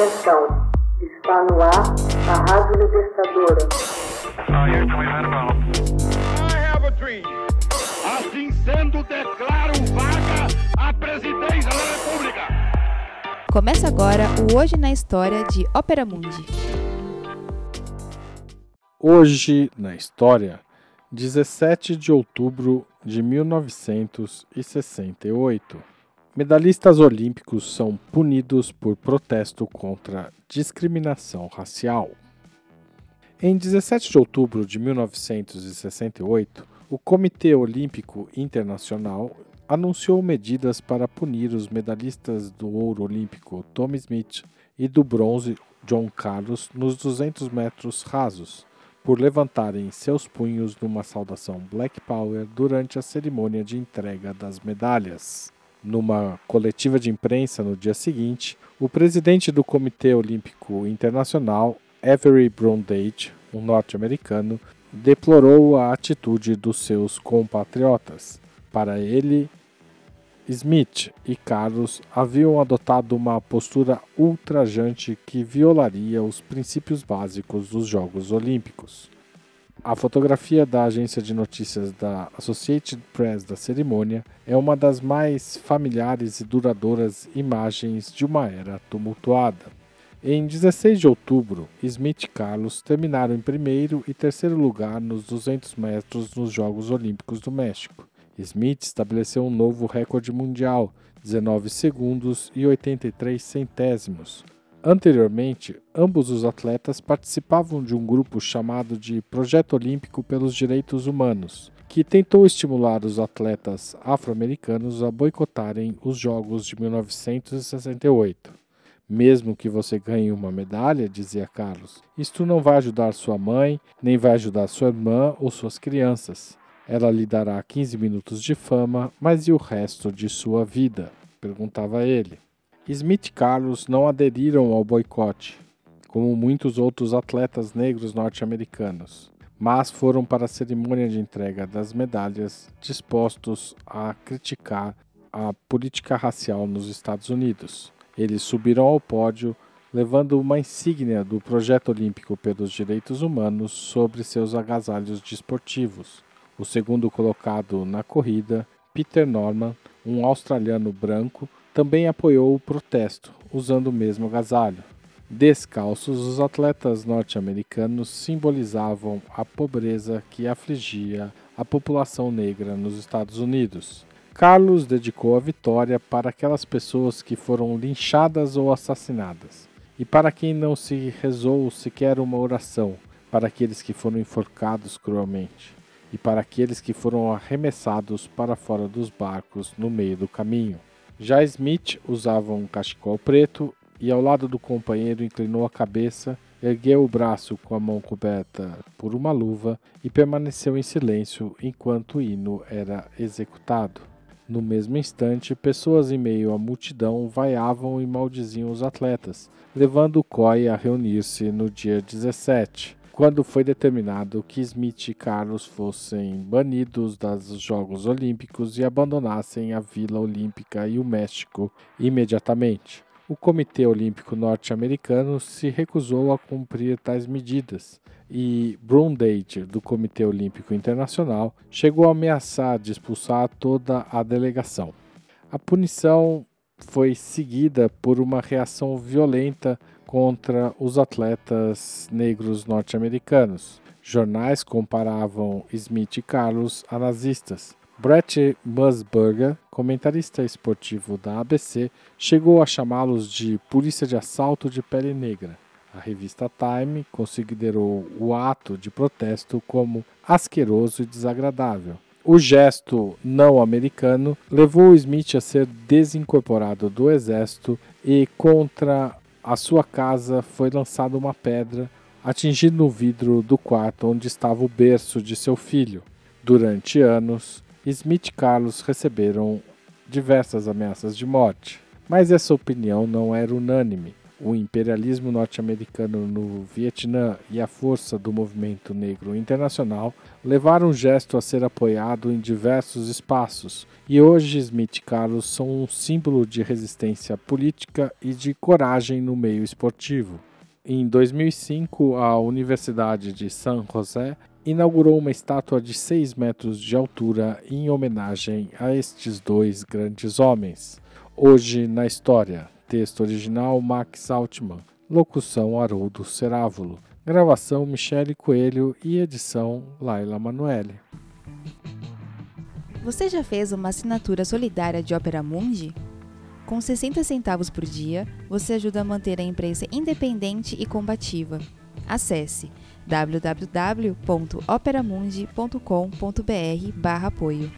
Atenção, está no ar a Rádio Libertadora. Assim sendo, declaro vaga a presidência da República. Começa agora o Hoje na História de Ópera Mundi. Hoje na História, 17 de outubro de 1968. Medalhistas olímpicos são punidos por protesto contra discriminação racial. Em 17 de outubro de 1968, o Comitê Olímpico Internacional anunciou medidas para punir os medalhistas do ouro olímpico Tommy Smith e do bronze John Carlos nos 200 metros rasos, por levantarem seus punhos numa saudação Black Power durante a cerimônia de entrega das medalhas. Numa coletiva de imprensa no dia seguinte, o presidente do Comitê Olímpico Internacional, Avery Brundage, um norte-americano, deplorou a atitude dos seus compatriotas. Para ele, Smith e Carlos haviam adotado uma postura ultrajante que violaria os princípios básicos dos Jogos Olímpicos. A fotografia da agência de notícias da Associated Press da cerimônia é uma das mais familiares e duradouras imagens de uma era tumultuada. Em 16 de outubro, Smith e Carlos terminaram em primeiro e terceiro lugar nos 200 metros nos Jogos Olímpicos do México. Smith estabeleceu um novo recorde mundial, 19 segundos e 83 centésimos, Anteriormente, ambos os atletas participavam de um grupo chamado de Projeto Olímpico pelos Direitos Humanos, que tentou estimular os atletas afro-americanos a boicotarem os Jogos de 1968. Mesmo que você ganhe uma medalha, dizia Carlos, isto não vai ajudar sua mãe, nem vai ajudar sua irmã ou suas crianças. Ela lhe dará 15 minutos de fama, mas e o resto de sua vida? perguntava ele. Smith e Carlos não aderiram ao boicote, como muitos outros atletas negros norte-americanos, mas foram para a cerimônia de entrega das medalhas dispostos a criticar a política racial nos Estados Unidos. Eles subiram ao pódio levando uma insígnia do Projeto Olímpico pelos Direitos Humanos sobre seus agasalhos desportivos. O segundo colocado na corrida, Peter Norman, um australiano branco, também apoiou o protesto, usando o mesmo agasalho. Descalços, os atletas norte-americanos simbolizavam a pobreza que afligia a população negra nos Estados Unidos. Carlos dedicou a vitória para aquelas pessoas que foram linchadas ou assassinadas, e para quem não se rezou sequer uma oração, para aqueles que foram enforcados cruelmente, e para aqueles que foram arremessados para fora dos barcos no meio do caminho. Já Smith usava um cachecol preto e, ao lado do companheiro, inclinou a cabeça, ergueu o braço com a mão coberta por uma luva e permaneceu em silêncio enquanto o hino era executado. No mesmo instante, pessoas em meio à multidão vaiavam e maldiziam os atletas, levando o a reunir-se no dia 17 quando foi determinado que Smith e Carlos fossem banidos dos Jogos Olímpicos e abandonassem a Vila Olímpica e o México imediatamente. O Comitê Olímpico Norte-Americano se recusou a cumprir tais medidas e Brundage, do Comitê Olímpico Internacional, chegou a ameaçar de expulsar toda a delegação. A punição foi seguida por uma reação violenta contra os atletas negros norte-americanos. Jornais comparavam Smith e Carlos a nazistas. Brett Musburger, comentarista esportivo da ABC, chegou a chamá-los de polícia de assalto de pele negra. A revista Time considerou o ato de protesto como asqueroso e desagradável. O gesto não americano levou Smith a ser desincorporado do exército e, contra a sua casa foi lançada uma pedra, atingindo o vidro do quarto onde estava o berço de seu filho. Durante anos, Smith e Carlos receberam diversas ameaças de morte, mas essa opinião não era unânime. O imperialismo norte-americano no Vietnã e a força do movimento negro internacional levaram o gesto a ser apoiado em diversos espaços, e hoje Smith e Carlos são um símbolo de resistência política e de coragem no meio esportivo. Em 2005, a Universidade de San José inaugurou uma estátua de 6 metros de altura em homenagem a estes dois grandes homens. Hoje na história, Texto original Max Altman. Locução Haroldo Cerávulo. Gravação Michele Coelho e edição Laila Manoeli. Você já fez uma assinatura solidária de Opera Mundi? Com 60 centavos por dia, você ajuda a manter a imprensa independente e combativa. Acesse www.operamundi.com.br/apoio.